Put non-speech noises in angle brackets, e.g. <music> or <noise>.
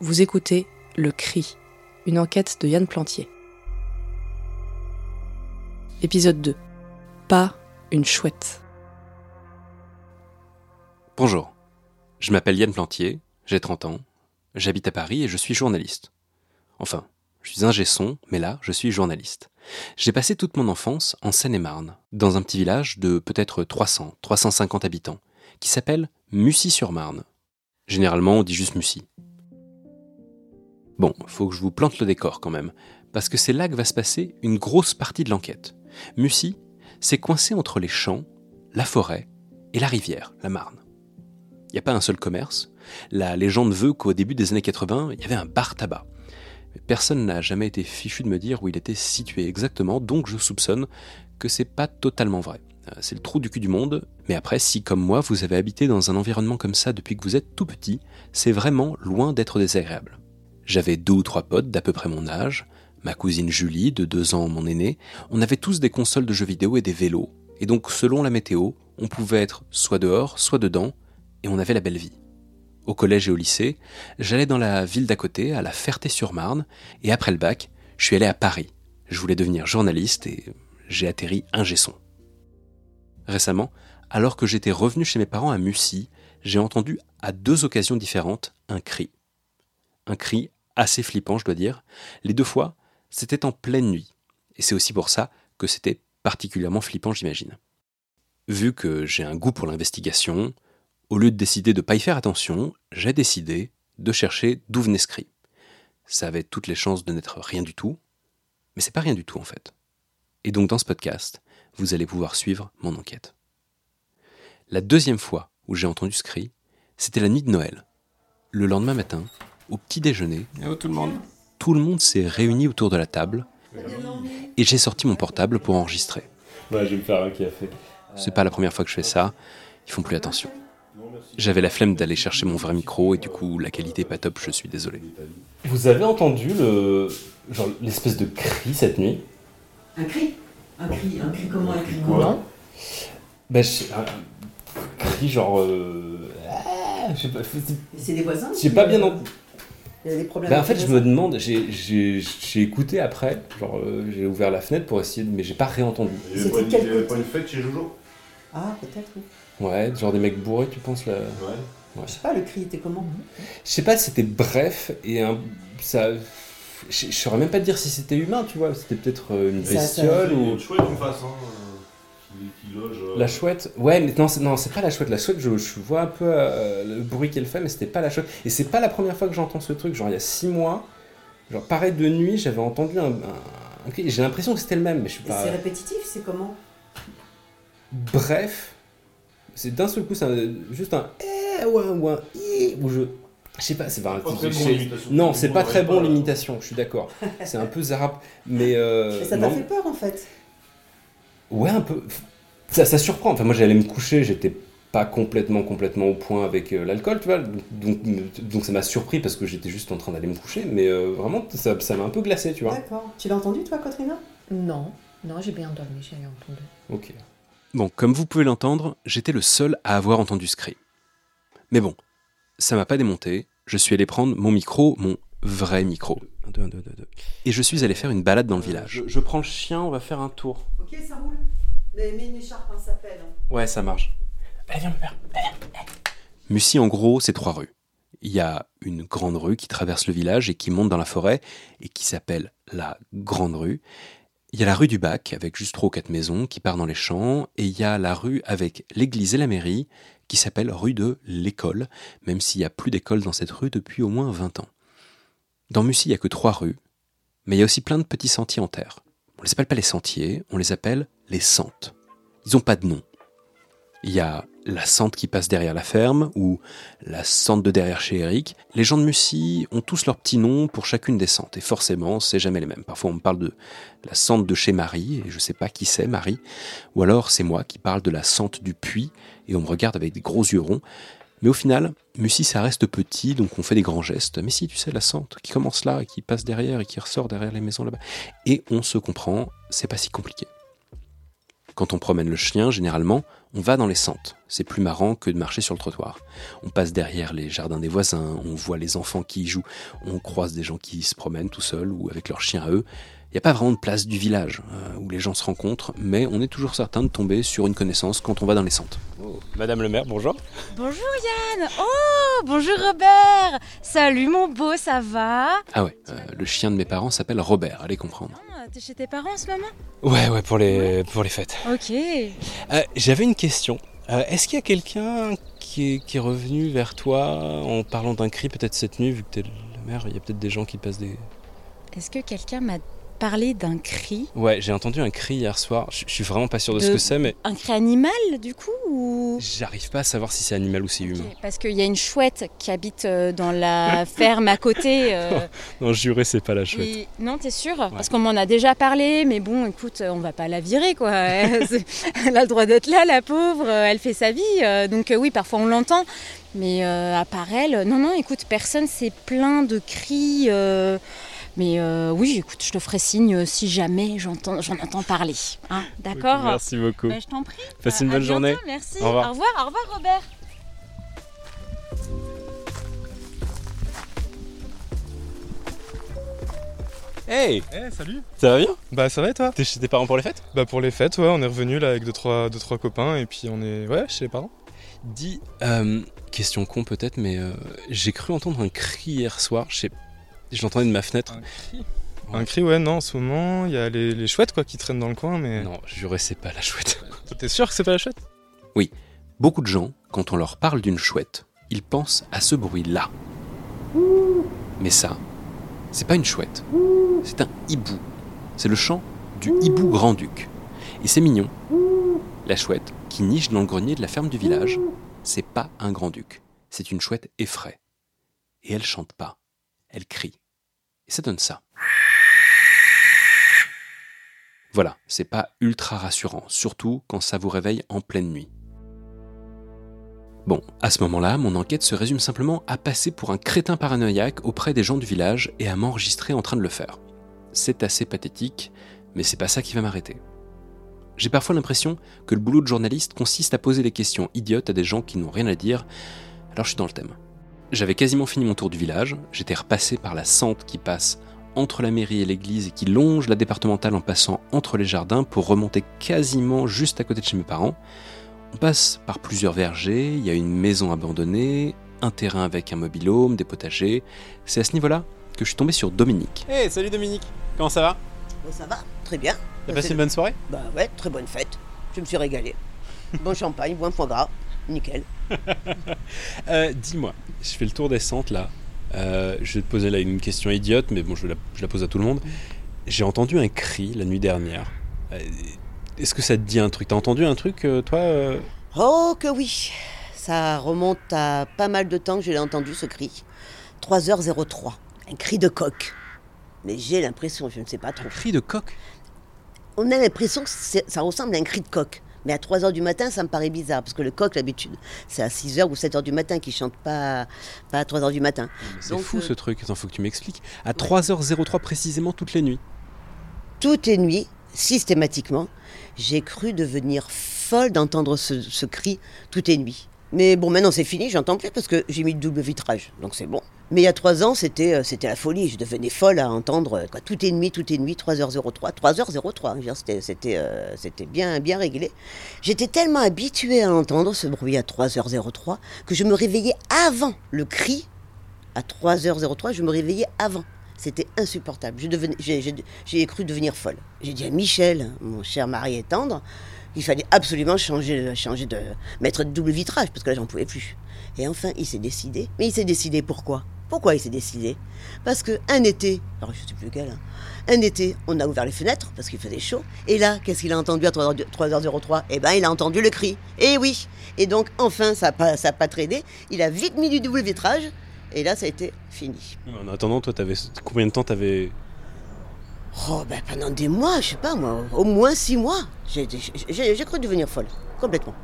Vous écoutez Le Cri, une enquête de Yann Plantier. Épisode 2. Pas une chouette. Bonjour, je m'appelle Yann Plantier, j'ai 30 ans, j'habite à Paris et je suis journaliste. Enfin, je suis ingé son, mais là, je suis journaliste. J'ai passé toute mon enfance en Seine-et-Marne, dans un petit village de peut-être 300, 350 habitants, qui s'appelle Mussy-sur-Marne. Généralement, on dit juste Mussy. Bon, faut que je vous plante le décor quand même, parce que c'est là que va se passer une grosse partie de l'enquête. Mussy, c'est coincé entre les champs, la forêt et la rivière, la Marne. Il n'y a pas un seul commerce. La légende veut qu'au début des années 80, il y avait un bar tabac. Personne n'a jamais été fichu de me dire où il était situé exactement, donc je soupçonne que c'est pas totalement vrai. Euh, c'est le trou du cul du monde, mais après, si comme moi vous avez habité dans un environnement comme ça depuis que vous êtes tout petit, c'est vraiment loin d'être désagréable. J'avais deux ou trois potes d'à peu près mon âge, ma cousine Julie, de deux ans mon aîné, on avait tous des consoles de jeux vidéo et des vélos, et donc selon la météo, on pouvait être soit dehors, soit dedans, et on avait la belle vie. Au collège et au lycée, j'allais dans la ville d'à côté, à la Ferté-sur-Marne, et après le bac, je suis allé à Paris. Je voulais devenir journaliste et j'ai atterri un gesson. Récemment, alors que j'étais revenu chez mes parents à Mussy, j'ai entendu à deux occasions différentes un cri. Un cri assez flippant, je dois dire. Les deux fois, c'était en pleine nuit. Et c'est aussi pour ça que c'était particulièrement flippant, j'imagine. Vu que j'ai un goût pour l'investigation, au lieu de décider de ne pas y faire attention, j'ai décidé de chercher d'où venait ce. Ça avait toutes les chances de n'être rien du tout, mais c'est pas rien du tout en fait. Et donc dans ce podcast, vous allez pouvoir suivre mon enquête. La deuxième fois où j'ai entendu ce c'était la nuit de Noël. Le lendemain matin, au petit déjeuner, tout le monde. tout le monde s'est réuni autour de la table et j'ai sorti mon portable pour enregistrer. Ouais, je vais me faire un café. C'est pas la première fois que je fais ça, ils font plus attention. J'avais la flemme d'aller chercher mon vrai micro et du coup la qualité est pas top, je suis désolé. Vous avez entendu le genre l'espèce de cri cette nuit? Un cri? Un cri, un cri comment Un cri comment je- un cri genre. euh, ah, je sais pas. c'est- des voisins J'ai pas bien entendu. Il y a des problèmes Ben, en fait, je me demande, j'ai- j'ai j'ai écouté après, genre euh, j'ai ouvert la fenêtre pour essayer, de- mais j'ai pas réentendu. Il y C'était avait pas, une- une fête chez Jojo? Ah, peut-être, oui. Ouais, genre des mecs bourrés, tu penses là? Ouais. Je sais pas, le cri était comment? Je sais pas, c'était bref et un, ça. Je saurais même pas te dire si c'était humain, tu vois. C'était peut-être euh, une Ça- ça- bestiole ou. une chouette en face, hein, La chouette Ouais, mais non, c'est, non, c'est pas la chouette. La chouette, je, je vois un peu euh, le bruit qu'elle fait, mais c'était pas la chouette. Et c'est pas la première fois que j'entends ce truc. Genre, il y a six mois, genre, pareil de nuit, j'avais entendu un. un- un cri. J'ai l'impression que c'était le même, mais je suis Et pas. C'est répétitif, c'est comment? Bref, c'est d'un seul coup, c'est un- juste un. Eh ou un. Ou un i, ou je. Je sais pas, c'est pas un. Très bon, non, c'est pas très bon l'imitation, je suis d'accord. C'est un peu zarap. Mais. euh, ça t'a non. fait peur en fait? Ouais, un peu. Ça, ça surprend. Enfin, moi, j'allais me coucher, j'étais pas complètement, complètement au point avec euh, l'alcool, tu vois. Donc, donc ça m'a surpris parce que j'étais juste en train d'aller me coucher. Mais euh, vraiment, ça ça m'a un peu glacé, tu vois. D'accord. Tu l'as entendu toi, Katrina? Non, non, j'ai bien dormi, j'ai rien entendu. Ok. Bon, comme vous pouvez l'entendre, j'étais le seul à avoir entendu ce cri. Mais bon, ça m'a pas démonté, je suis allé prendre mon micro, mon vrai micro. Un, deux, un, deux, deux, deux. Et je suis allé faire une balade dans le village. Je, je prends le chien, on va faire un tour. Ok, ça roule. Écharpe, hein. Ouais, ça marche. Allez, viens, mon père. Mussy, en gros, c'est trois rues. Il y a une grande rue qui traverse le village et qui monte dans la forêt et qui s'appelle la Grande Rue. Il y a la rue du Bac avec juste trois ou quatre maisons qui part dans les champs et il y a la rue avec l'église et la mairie qui s'appelle rue de l'école, même s'il n'y a plus d'école dans cette rue depuis au moins 20 ans. Dans Mussy, il n'y a que trois rues, mais il y a aussi plein de petits sentiers en terre. On les appelle pas les sentiers, on les appelle les sentes. Ils n'ont pas de nom. Il y a la sente qui passe derrière la ferme ou la sente de derrière chez Eric. Les gens de Mussy ont tous leurs petits noms pour chacune des sentes et forcément, c'est jamais les mêmes. Parfois, on me parle de la sente de chez Marie et je sais pas qui c'est Marie, ou alors c'est moi qui parle de la sente du puits et on me regarde avec des gros yeux ronds. Mais au final, Mussy, ça reste petit, donc on fait des grands gestes. Mais si, tu sais, la sente qui commence là et qui passe derrière et qui ressort derrière les maisons là-bas. Et on se comprend, c'est pas si compliqué. Quand on promène le chien, généralement, On va dans les sentes. C'est plus marrant que de marcher sur le trottoir. On passe derrière les jardins des voisins, on voit les enfants qui y jouent, on croise des gens qui se promènent tout seuls ou avec leurs chiens à eux. Il n'y a pas vraiment de place du village euh, où les gens se rencontrent, mais on est toujours certain de tomber sur une connaissance quand on va dans les sentes. Madame le maire, bonjour. Bonjour Yann Oh, bonjour Robert Salut mon beau, ça va? Ah ouais, euh, le chien de mes parents s'appelle Robert, allez comprendre. Ah, T'es chez tes parents en ce moment? Ouais, ouais, pour les, pour les fêtes. Ok. Euh, J'avais une question. Euh, Est-ce qu'il y a quelqu'un qui est, qui est revenu vers toi en parlant d'un cri, peut-être cette nuit, vu que t'es le maire, il y a peut-être des gens qui passent des... Est-ce que quelqu'un m'a parlé d'un cri Ouais, j'ai entendu un cri hier soir, je suis vraiment pas sûr de, ce que c'est, mais Un cri animal du coup ou... j'arrive pas à savoir si c'est animal ou c'est humain. Parce qu'il y a une chouette qui habite euh, dans la <laughs> ferme à côté. euh, <laughs> Non, juré, c'est pas la chouette. et- Non, t'es sûr? Parce qu'on m'en a déjà parlé, mais bon, écoute, on va pas la virer, quoi. <laughs> Elle a le droit d'être là, la pauvre, euh, elle fait sa vie. Donc oui, parfois on l'entend, mais euh, à part elle, non, non, écoute, personne s'est plein de cris. euh, Mais euh, oui, écoute, je te ferai signe euh, si jamais j'entends, j'en entends parler. hein, D'accord Merci beaucoup. Bah, Je t'en prie. Passez À- une bonne bientôt, journée. Merci. Au revoir. Au revoir, au revoir, Robert. Hey Eh salut Ça va bien Bah ça va et toi T'es chez tes parents pour les fêtes Bah pour les fêtes ouais on est revenu là avec deux trois, deux, trois copains et puis on est ouais chez les parents. Dis, euh, question con peut-être, mais euh, j'ai cru entendre un cri hier soir. Je sais, je l'entendais de ma fenêtre. cri Un cri ouais non en ce moment il y a les, les chouettes quoi qui traînent dans le coin mais... Non, juré, c'est pas la chouette. <laughs> T'es sûr que c'est pas la chouette? Beaucoup de gens, quand on leur parle d'une chouette, ils pensent à ce bruit-là. Mais ça, c'est pas une chouette, c'est un hibou. C'est le chant du hibou grand-duc. Et c'est mignon. La chouette, qui niche dans le grenier de la ferme du village, c'est pas un grand-duc, c'est une chouette effraie. Et elle chante pas, elle crie. Et ça donne ça. Voilà, c'est pas ultra rassurant, surtout quand ça vous réveille en pleine nuit. Bon, à ce moment-là, mon enquête se résume simplement à passer pour un crétin paranoïaque auprès des gens du village et à m'enregistrer en train de le faire. C'est assez pathétique, mais c'est pas ça qui va m'arrêter. J'ai parfois l'impression que le boulot de journaliste consiste à poser des questions idiotes à des gens qui n'ont rien à dire, alors je suis dans le thème. J'avais quasiment fini mon tour du village, j'étais repassé par la sente qui passe entre la mairie et l'église et qui longe la départementale en passant entre les jardins pour remonter quasiment juste à côté de chez mes parents. On passe par plusieurs vergers, il y a une maison abandonnée, un terrain avec un mobilhome, des potagers. C'est à ce niveau-là que je suis tombé sur Dominique. Hey, salut Dominique, comment ça va? Bon, ça va, très bien. T'as passé une bonne soirée? Bah ouais, très bonne fête. Je me suis régalé. bon champagne, bon foie gras, nickel. <laughs> Euh, Dis-moi, je fais le tour des centres là. Euh, je vais te poser là une question idiote, mais bon, je la, je la pose à tout le monde. J'ai entendu un cri la nuit dernière. Euh, Est-ce que ça te dit un truc? T'as entendu un truc, toi Oh que oui, ça remonte à pas mal de temps que je l'ai entendu ce cri. 3h03, un cri de coq. Mais j'ai l'impression, je ne sais pas trop. Un cri de coq? On a l'impression que ça ressemble à un cri de coq. Mais à 3h du matin, ça me paraît bizarre, parce que le coq, d'habitude, c'est à 6h ou 7h du matin qu'il chante, pas, pas à 3h du matin. C'est fou euh, ce truc, attends, faut que tu m'expliques. À 3h03 précisément toutes les nuits. toutes les nuits, systématiquement, j'ai cru devenir folle d'entendre ce, ce cri toutes les nuits. Mais bon, maintenant c'est fini, j'entends plus parce que j'ai mis le double vitrage, donc c'est bon. Mais il y a trois ans, c'était euh, c'était la folie. Je devenais folle à entendre euh, quoi, toutes les nuits, toutes les nuits, 3h03, 3h03. je veux dire, C'était c'était euh, c'était bien bien réglé. J'étais tellement habituée à entendre ce bruit à 3h03 que je me réveillais avant le cri. À 3h03, je me réveillais avant. C'était insupportable. J'ai j'ai- cru devenir folle. J'ai dit à Michel, mon cher mari et tendre, qu'il fallait absolument changer, changer de mettre de double vitrage parce que là j'en pouvais plus. Et enfin, il s'est décidé. Mais il s'est décidé pourquoi? Pourquoi il s'est décidé? Parce que un été, alors je sais plus lequel, hein, un été, on a ouvert les fenêtres parce qu'il faisait chaud. Et là, qu'est-ce qu'il a entendu à 3h- 3h03 Eh ben, il a entendu le cri. Et oui. Et donc, enfin, ça n'a pas, ça a pas traîné. Il a vite mis du double vitrage. Et là, ça a été fini. En attendant, toi, t'avais combien de temps t'avais Oh, ben pendant des mois, je sais pas moi, au moins six mois. J'ai cru devenir folle, complètement.